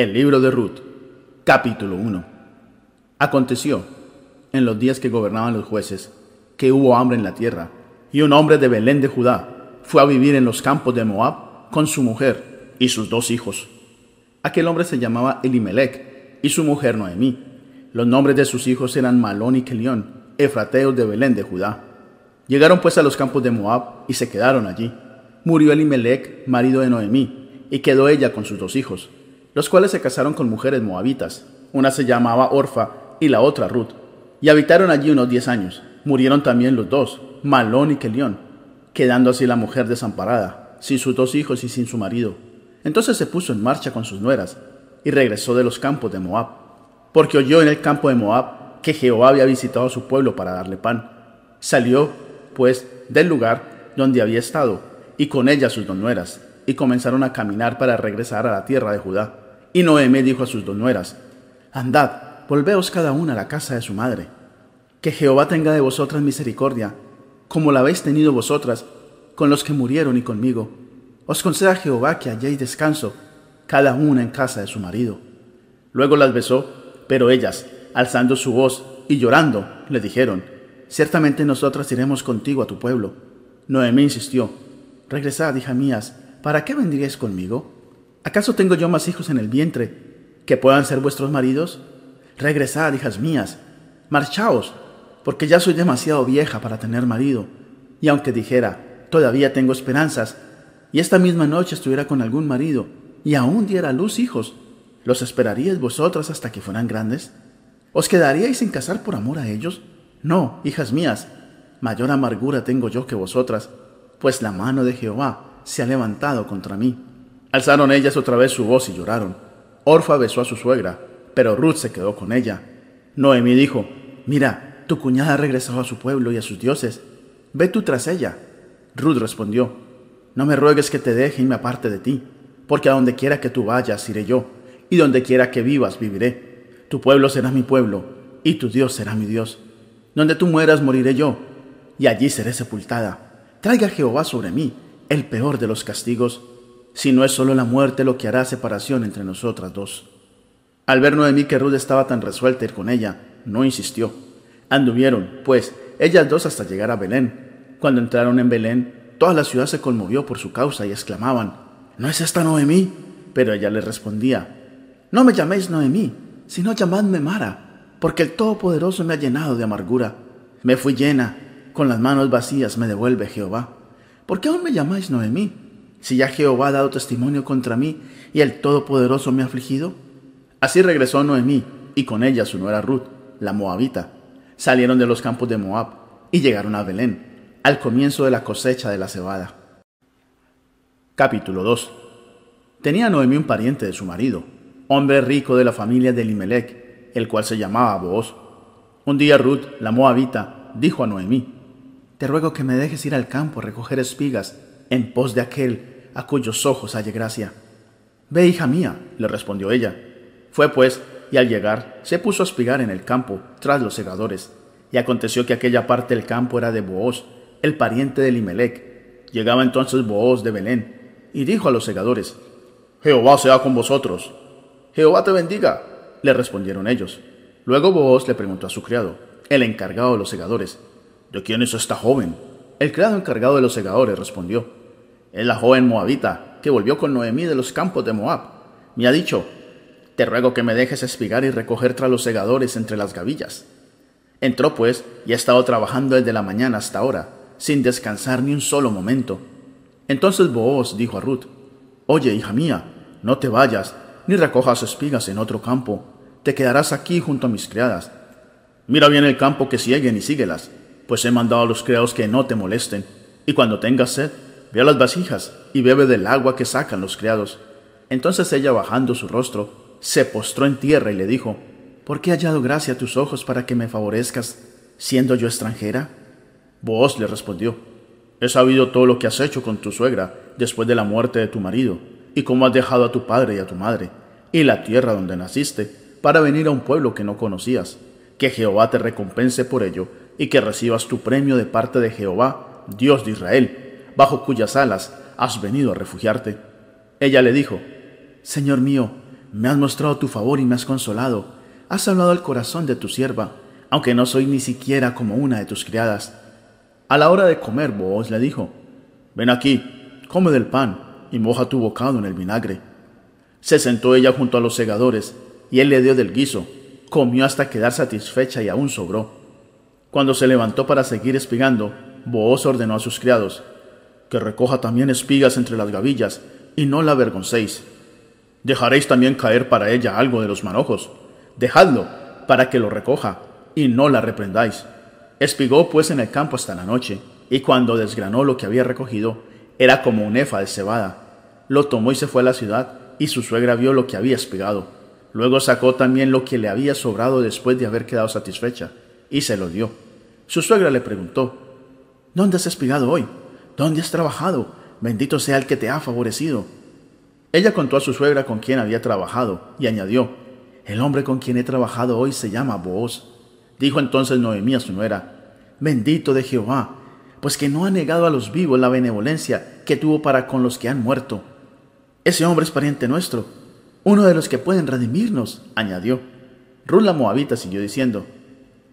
El libro de Ruth, capítulo 1. Aconteció, en los días que gobernaban los jueces, que hubo hambre en la tierra, y un hombre de Belén de Judá fue a vivir en los campos de Moab con su mujer y sus dos hijos. Aquel hombre se llamaba Elimelech y su mujer Noemí. Los nombres de sus hijos eran Malón y Kelión, efrateos de Belén de Judá. Llegaron pues a los campos de Moab y se quedaron allí. Murió Elimelech, marido de Noemí, y quedó ella con sus dos hijos, los cuales se casaron con mujeres moabitas. Una se llamaba Orfa y la otra Ruth. Y habitaron allí unos diez años. Murieron también los dos, Malón y Kelión, quedando así la mujer desamparada, sin sus dos hijos y sin su marido. Entonces se puso en marcha con sus nueras y regresó de los campos de Moab, porque oyó en el campo de Moab que Jehová había visitado a su pueblo para darle pan. Salió, pues, del lugar donde había estado, y con ella sus dos nueras, y comenzaron a caminar para regresar a la tierra de Judá. Y Noemi dijo a sus dos nueras, Andad, volveos cada una a la casa de su madre. Que Jehová tenga de vosotras misericordia, como la habéis tenido vosotras, con los que murieron y conmigo. Os conceda Jehová que halléis descanso, cada una en casa de su marido. Luego las besó, pero ellas, alzando su voz y llorando, le dijeron, Ciertamente nosotras iremos contigo a tu pueblo. Noemí insistió, Regresad, hija mías, ¿para qué vendríais conmigo? ¿Acaso tengo yo más hijos en el vientre que puedan ser vuestros maridos? Regresad, hijas mías, marchaos, porque ya soy demasiado vieja para tener marido. Y aunque dijera, todavía tengo esperanzas, y esta misma noche estuviera con algún marido, y aún diera a luz hijos, ¿los esperaríais vosotras hasta que fueran grandes? ¿Os quedaríais sin casar por amor a ellos? No, hijas mías, mayor amargura tengo yo que vosotras, pues la mano de Jehová se ha levantado contra mí. Alzaron ellas otra vez su voz y lloraron. Orfa besó a su suegra, pero Ruth se quedó con ella. Noemí dijo, Mira, tu cuñada ha regresado a su pueblo y a sus dioses. Ve tú tras ella. Ruth respondió, No me ruegues que te deje y me aparte de ti, porque a donde quiera que tú vayas iré yo, y donde quiera que vivas viviré. Tu pueblo será mi pueblo, y tu Dios será mi Dios. Donde tú mueras moriré yo, y allí seré sepultada. Traiga Jehová sobre mí el peor de los castigos, si no es solo la muerte lo que hará separación entre nosotras dos. Al ver Noemí que Ruth estaba tan resuelta ir con ella, no insistió. Anduvieron, pues, ellas dos hasta llegar a Belén. Cuando entraron en Belén, toda la ciudad se conmovió por su causa y exclamaban, ¿No es esta Noemí? Pero ella les respondía, No me llaméis Noemí, sino llamadme Mara, porque el Todopoderoso me ha llenado de amargura. Me fui llena, con las manos vacías me devuelve Jehová. ¿Por qué aún me llamáis Noemí? Si ya Jehová ha dado testimonio contra mí y el Todopoderoso me ha afligido. Así regresó Noemí y con ella su nuera Ruth, la moabita. Salieron de los campos de Moab y llegaron a Belén, al comienzo de la cosecha de la cebada. Capítulo 2 Tenía Noemí un pariente de su marido, hombre rico de la familia de Elimelech, el cual se llamaba Booz. Un día Ruth, la moabita, dijo a Noemí, te ruego que me dejes ir al campo a recoger espigas en pos de aquel a cuyos ojos halle gracia. Ve, hija mía, le respondió ella. Fue pues, y al llegar, se puso a espigar en el campo, tras los segadores. Y aconteció que aquella parte del campo era de Booz, el pariente de Limelec. Llegaba entonces Booz de Belén, y dijo a los segadores, Jehová sea con vosotros. Jehová te bendiga, le respondieron ellos. Luego Booz le preguntó a su criado, el encargado de los segadores, ¿De quién es esta joven? El criado encargado de los segadores respondió, Es la joven moabita que volvió con Noemí de los campos de Moab. Me ha dicho, Te ruego que me dejes espigar y recoger tras los segadores entre las gavillas. Entró pues y ha estado trabajando desde la mañana hasta ahora, sin descansar ni un solo momento. Entonces Booz dijo a Ruth, Oye, hija mía, no te vayas, ni recojas espigas en otro campo, te quedarás aquí junto a mis criadas. Mira bien el campo que siguen y síguelas pues he mandado a los criados que no te molesten, y cuando tengas sed, ve a las vasijas y bebe del agua que sacan los criados. Entonces ella, bajando su rostro, se postró en tierra y le dijo, ¿Por qué he hallado gracia a tus ojos para que me favorezcas, siendo yo extranjera? Vos le respondió, He sabido todo lo que has hecho con tu suegra después de la muerte de tu marido, y cómo has dejado a tu padre y a tu madre, y la tierra donde naciste, para venir a un pueblo que no conocías. Que Jehová te recompense por ello y que recibas tu premio de parte de Jehová, Dios de Israel, bajo cuyas alas has venido a refugiarte. Ella le dijo, Señor mío, me has mostrado tu favor y me has consolado. Has hablado al corazón de tu sierva, aunque no soy ni siquiera como una de tus criadas. A la hora de comer, Booz le dijo, Ven aquí, come del pan y moja tu bocado en el vinagre. Se sentó ella junto a los segadores, y él le dio del guiso, comió hasta quedar satisfecha y aún sobró. Cuando se levantó para seguir espigando, Booz ordenó a sus criados, que recoja también espigas entre las gavillas, y no la avergoncéis. Dejaréis también caer para ella algo de los manojos. Dejadlo, para que lo recoja, y no la reprendáis. Espigó pues en el campo hasta la noche, y cuando desgranó lo que había recogido, era como un efa de cebada. Lo tomó y se fue a la ciudad, y su suegra vio lo que había espigado. Luego sacó también lo que le había sobrado después de haber quedado satisfecha, y se lo dio. Su suegra le preguntó, ¿Dónde has espigado hoy? ¿Dónde has trabajado? Bendito sea el que te ha favorecido. Ella contó a su suegra con quien había trabajado, y añadió, El hombre con quien he trabajado hoy se llama Booz. Dijo entonces Noemí a su nuera, Bendito de Jehová, pues que no ha negado a los vivos la benevolencia que tuvo para con los que han muerto. Ese hombre es pariente nuestro, uno de los que pueden redimirnos, añadió. Ruth la Moabita siguió diciendo,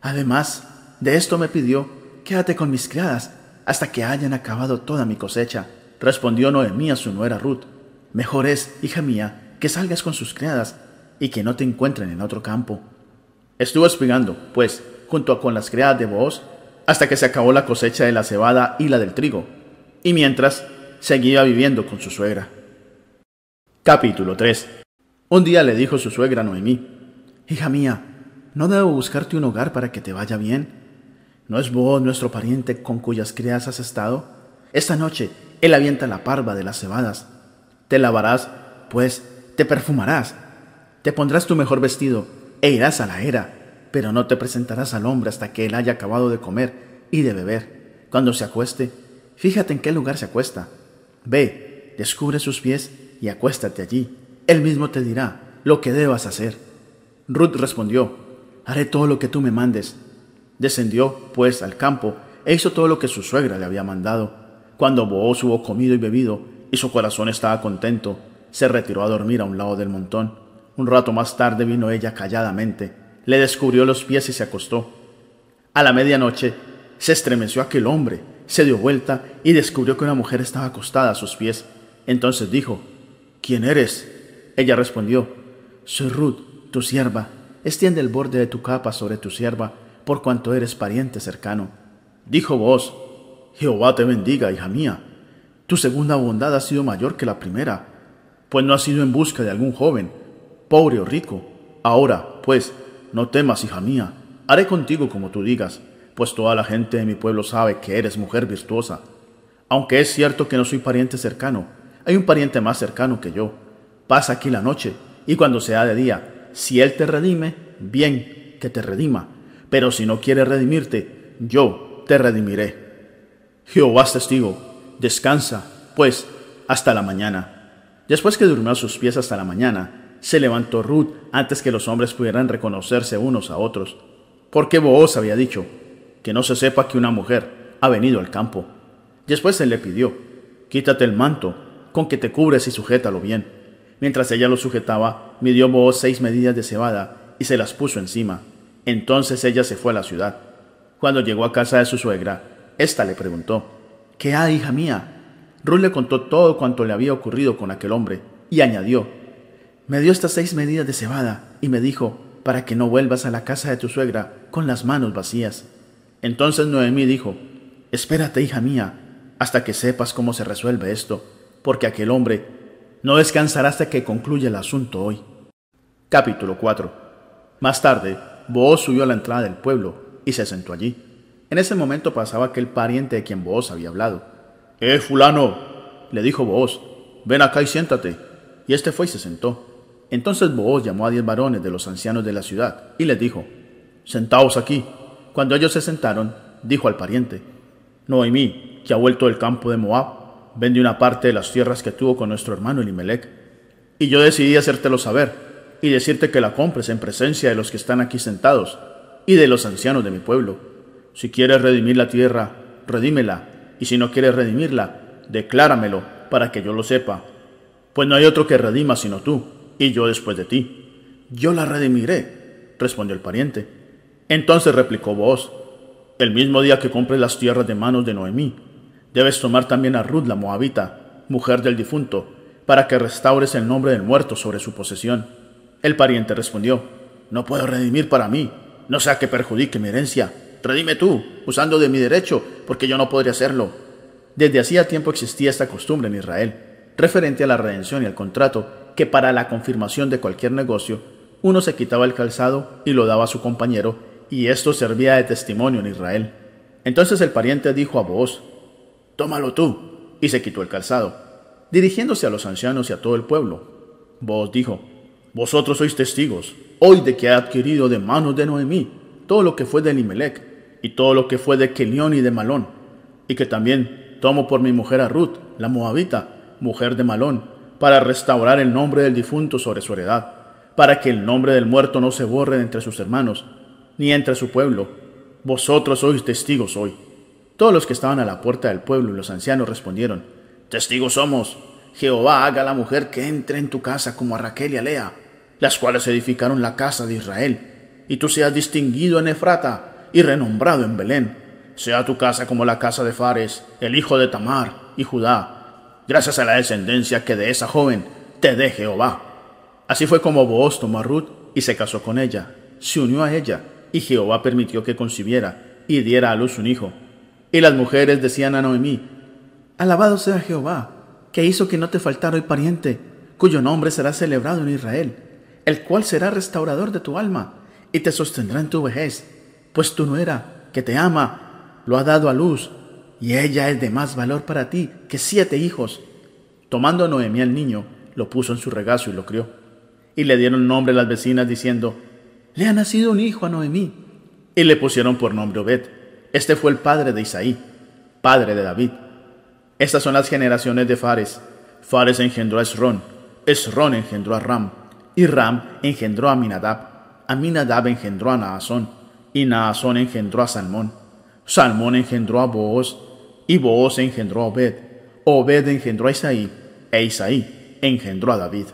Además, de esto me pidió, quédate con mis criadas hasta que hayan acabado toda mi cosecha. Respondió Noemí a su nuera Ruth, Mejor es, hija mía, que salgas con sus criadas y que no te encuentren en otro campo. Estuvo espigando, pues, junto con las criadas de Booz, hasta que se acabó la cosecha de la cebada y la del trigo, y mientras seguía viviendo con su suegra. Capítulo 3 Un día le dijo su suegra Noemí, Hija mía, ¿no debo buscarte un hogar para que te vaya bien? ¿No es vos nuestro pariente con cuyas criadas has estado? Esta noche él avienta la parva de las cebadas. Te lavarás, pues, te perfumarás, te pondrás tu mejor vestido e irás a la era, pero no te presentarás al hombre hasta que él haya acabado de comer y de beber. Cuando se acueste, fíjate en qué lugar se acuesta. Ve, descubre sus pies y acuéstate allí. Él mismo te dirá lo que debas hacer. Ruth respondió, haré todo lo que tú me mandes. Descendió, pues, al campo e hizo todo lo que su suegra le había mandado. Cuando Booz hubo comido y bebido, y su corazón estaba contento, se retiró a dormir a un lado del montón. Un rato más tarde vino ella calladamente, le descubrió los pies y se acostó. A la medianoche se estremeció aquel hombre, se dio vuelta y descubrió que una mujer estaba acostada a sus pies. Entonces dijo, ¿Quién eres? Ella respondió, Soy Ruth, tu sierva. Extiende el borde de tu capa sobre tu sierva, por cuanto eres pariente cercano. Dijo vos, Jehová te bendiga, hija mía. Tu segunda bondad ha sido mayor que la primera, pues no has ido en busca de algún joven, pobre o rico. Ahora, pues, no temas, hija mía, haré contigo como tú digas, pues toda la gente de mi pueblo sabe que eres mujer virtuosa. Aunque es cierto que no soy pariente cercano, hay un pariente más cercano que yo. Pasa aquí la noche, y cuando sea de día, si él te redime, bien, que te redima, pero si no quiere redimirte, yo te redimiré. Jehová es testigo, descansa, pues, hasta la mañana. Después que durmió a sus pies hasta la mañana, se levantó Ruth antes que los hombres pudieran reconocerse unos a otros, porque Booz había dicho, que no se sepa que una mujer ha venido al campo. Después él le pidió, quítate el manto, con que te cubres y sujétalo bien. Mientras ella lo sujetaba, midió Booz seis medidas de cebada y se las puso encima. Entonces ella se fue a la ciudad. Cuando llegó a casa de su suegra, ésta le preguntó, ¿Qué hay, hija mía? Ruth le contó todo cuanto le había ocurrido con aquel hombre, y añadió, me dio estas seis medidas de cebada y me dijo, para que no vuelvas a la casa de tu suegra con las manos vacías. Entonces Noemí dijo, Espérate, hija mía, hasta que sepas cómo se resuelve esto, porque aquel hombre no descansará hasta que concluya el asunto hoy. Capítulo 4 Más tarde, Booz subió a la entrada del pueblo y se sentó allí. En ese momento pasaba aquel pariente de quien Booz había hablado. ¡Eh, fulano! le dijo Booz, ven acá y siéntate. Y este fue y se sentó. Entonces Booz llamó a diez varones de los ancianos de la ciudad y les dijo, Sentaos aquí. Cuando ellos se sentaron, dijo al pariente, Noemí, que ha vuelto del campo de Moab, vende una parte de las tierras que tuvo con nuestro hermano Elimelech. Y yo decidí hacértelo saber y decirte que la compres en presencia de los que están aquí sentados y de los ancianos de mi pueblo. Si quieres redimir la tierra, redímela, y si no quieres redimirla, decláramelo para que yo lo sepa, pues no hay otro que redima sino tú y yo después de ti. Yo la redimiré, respondió el pariente. Entonces replicó vos, el mismo día que compres las tierras de manos de Noemí, debes tomar también a Ruth la Moabita, mujer del difunto, para que restaures el nombre del muerto sobre su posesión. El pariente respondió, no puedo redimir para mí, no sea que perjudique mi herencia. Redime tú, usando de mi derecho, porque yo no podría hacerlo. Desde hacía tiempo existía esta costumbre en Israel, referente a la redención y al contrato, que para la confirmación de cualquier negocio, uno se quitaba el calzado y lo daba a su compañero, y esto servía de testimonio en Israel. Entonces el pariente dijo a vos, Tómalo tú, y se quitó el calzado, dirigiéndose a los ancianos y a todo el pueblo. Vos dijo, Vosotros sois testigos, hoy de que ha adquirido de manos de Noemí todo lo que fue de Elimelech, y todo lo que fue de Kelión y de Malón, y que también tomo por mi mujer a Ruth, la moabita, mujer de Malón, para restaurar el nombre del difunto sobre su heredad, para que el nombre del muerto no se borre entre sus hermanos, ni entre su pueblo. Vosotros sois testigos hoy. Todos los que estaban a la puerta del pueblo y los ancianos respondieron, Testigos somos. Jehová haga la mujer que entre en tu casa como a Raquel y a Lea, las cuales edificaron la casa de Israel, y tú seas distinguido en Efrata y renombrado en Belén. Sea tu casa como la casa de Fares, el hijo de Tamar y Judá, gracias a la descendencia que de esa joven te dé Jehová. Así fue como Booz tomó a Ruth y se casó con ella, se unió a ella, y Jehová permitió que concibiera y diera a luz un hijo. Y las mujeres decían a Noemí, Alabado sea Jehová, que hizo que no te faltara el pariente, cuyo nombre será celebrado en Israel, el cual será restaurador de tu alma, y te sostendrá en tu vejez, pues tu nuera, que te ama, lo ha dado a luz, y ella es de más valor para ti que siete hijos. Tomando Noemí al niño, lo puso en su regazo y lo crió. Y le dieron nombre a las vecinas diciendo, le ha nacido un hijo a Noemí. Y le pusieron por nombre Obed. Este fue el padre de Isaí, padre de David. Estas son las generaciones de Fares. Fares engendró a Esrón, Esrón engendró a Ram, y Ram engendró a Aminadab. Aminadab engendró a Naasón, y Naasón engendró a Salmón. Salmón engendró a Booz, y Booz engendró a Obed. Obed engendró a Isaí, e Isaí engendró a David.